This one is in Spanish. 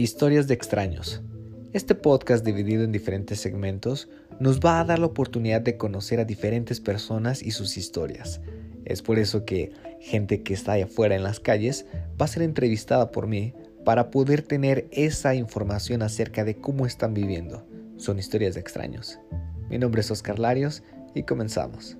Historias de extraños. Este podcast dividido en diferentes segmentos nos va a dar la oportunidad de conocer a diferentes personas y sus historias. Es por eso que gente que está allá afuera en las calles va a ser entrevistada por mí para poder tener esa información acerca de cómo están viviendo. Son historias de extraños. Mi nombre es Oscar Larios y comenzamos.